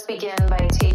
Let's begin by taking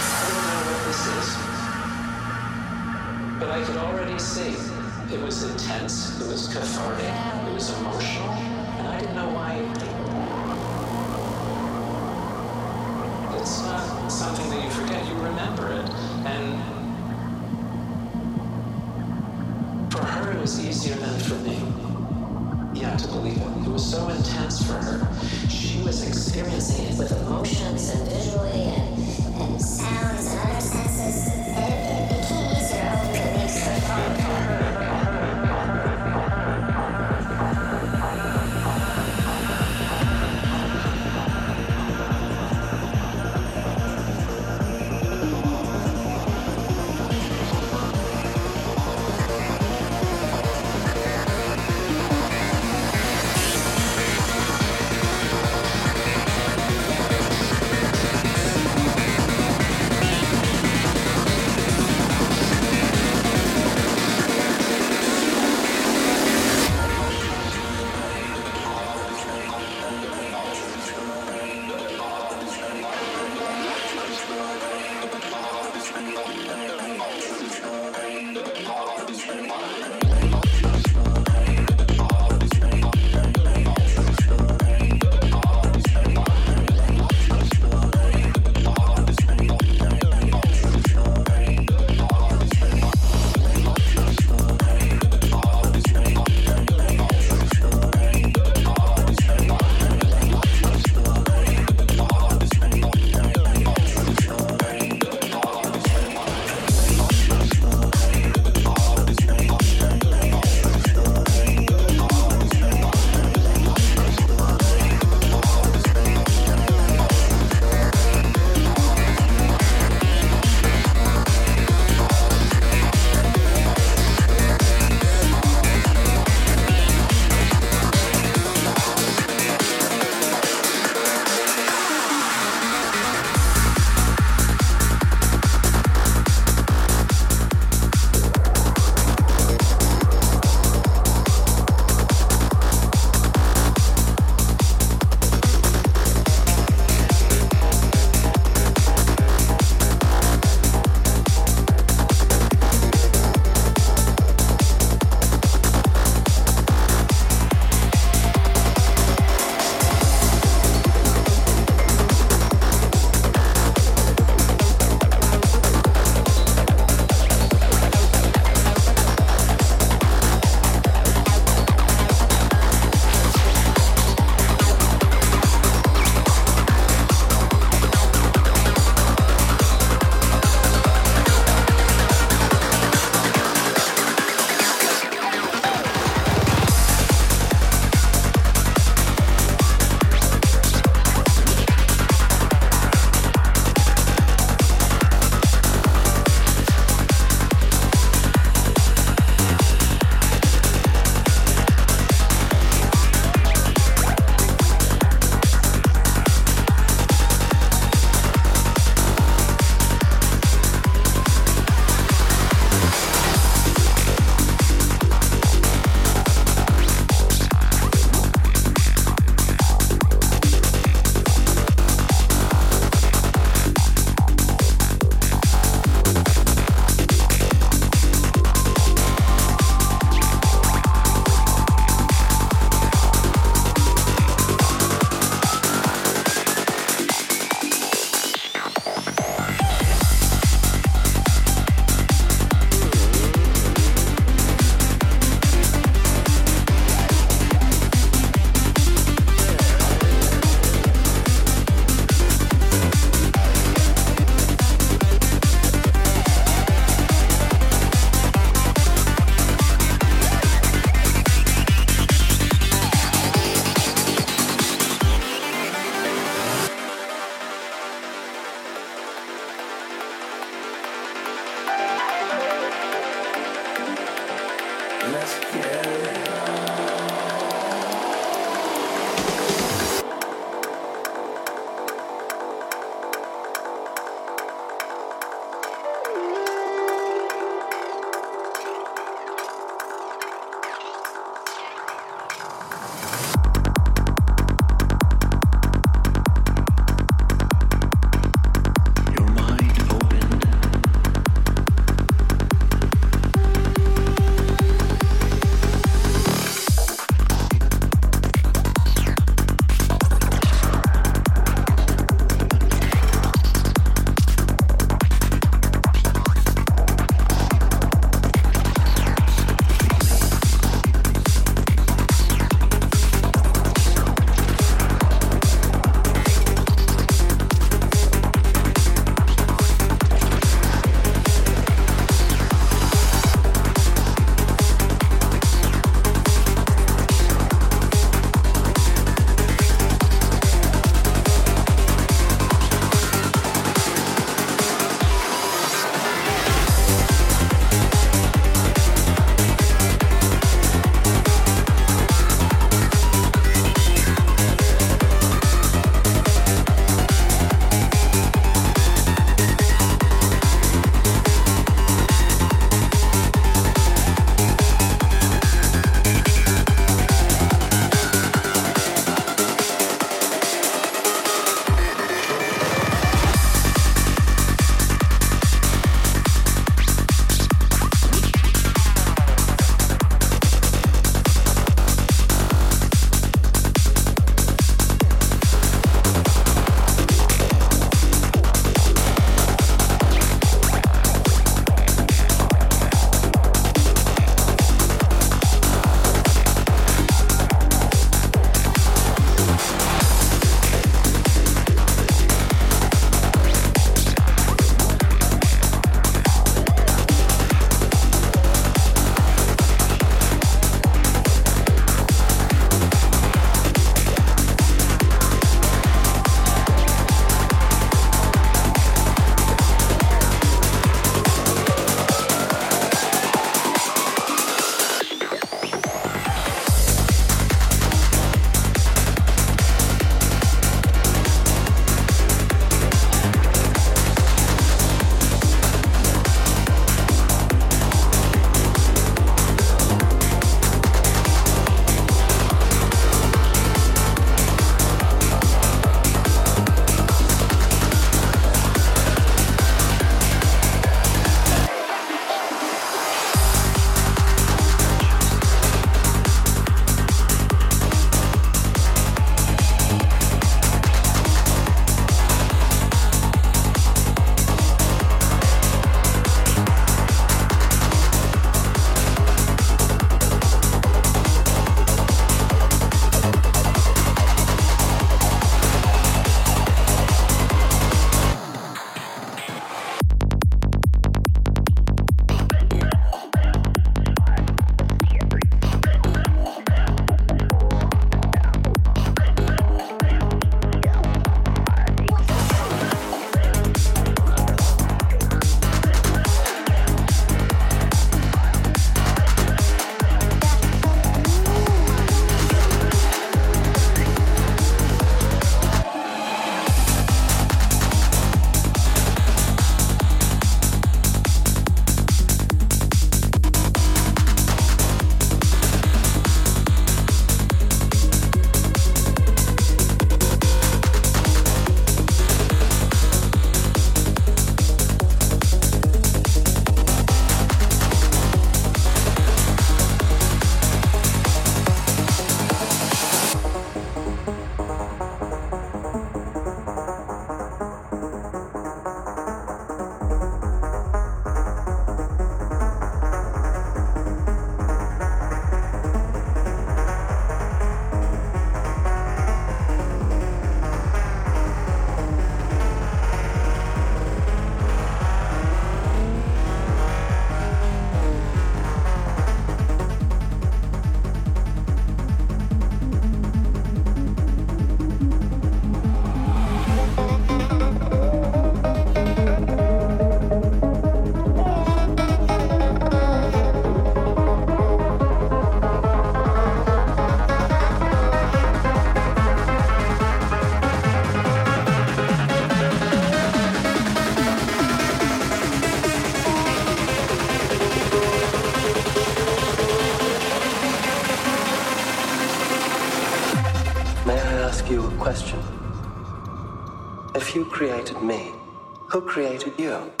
who created you?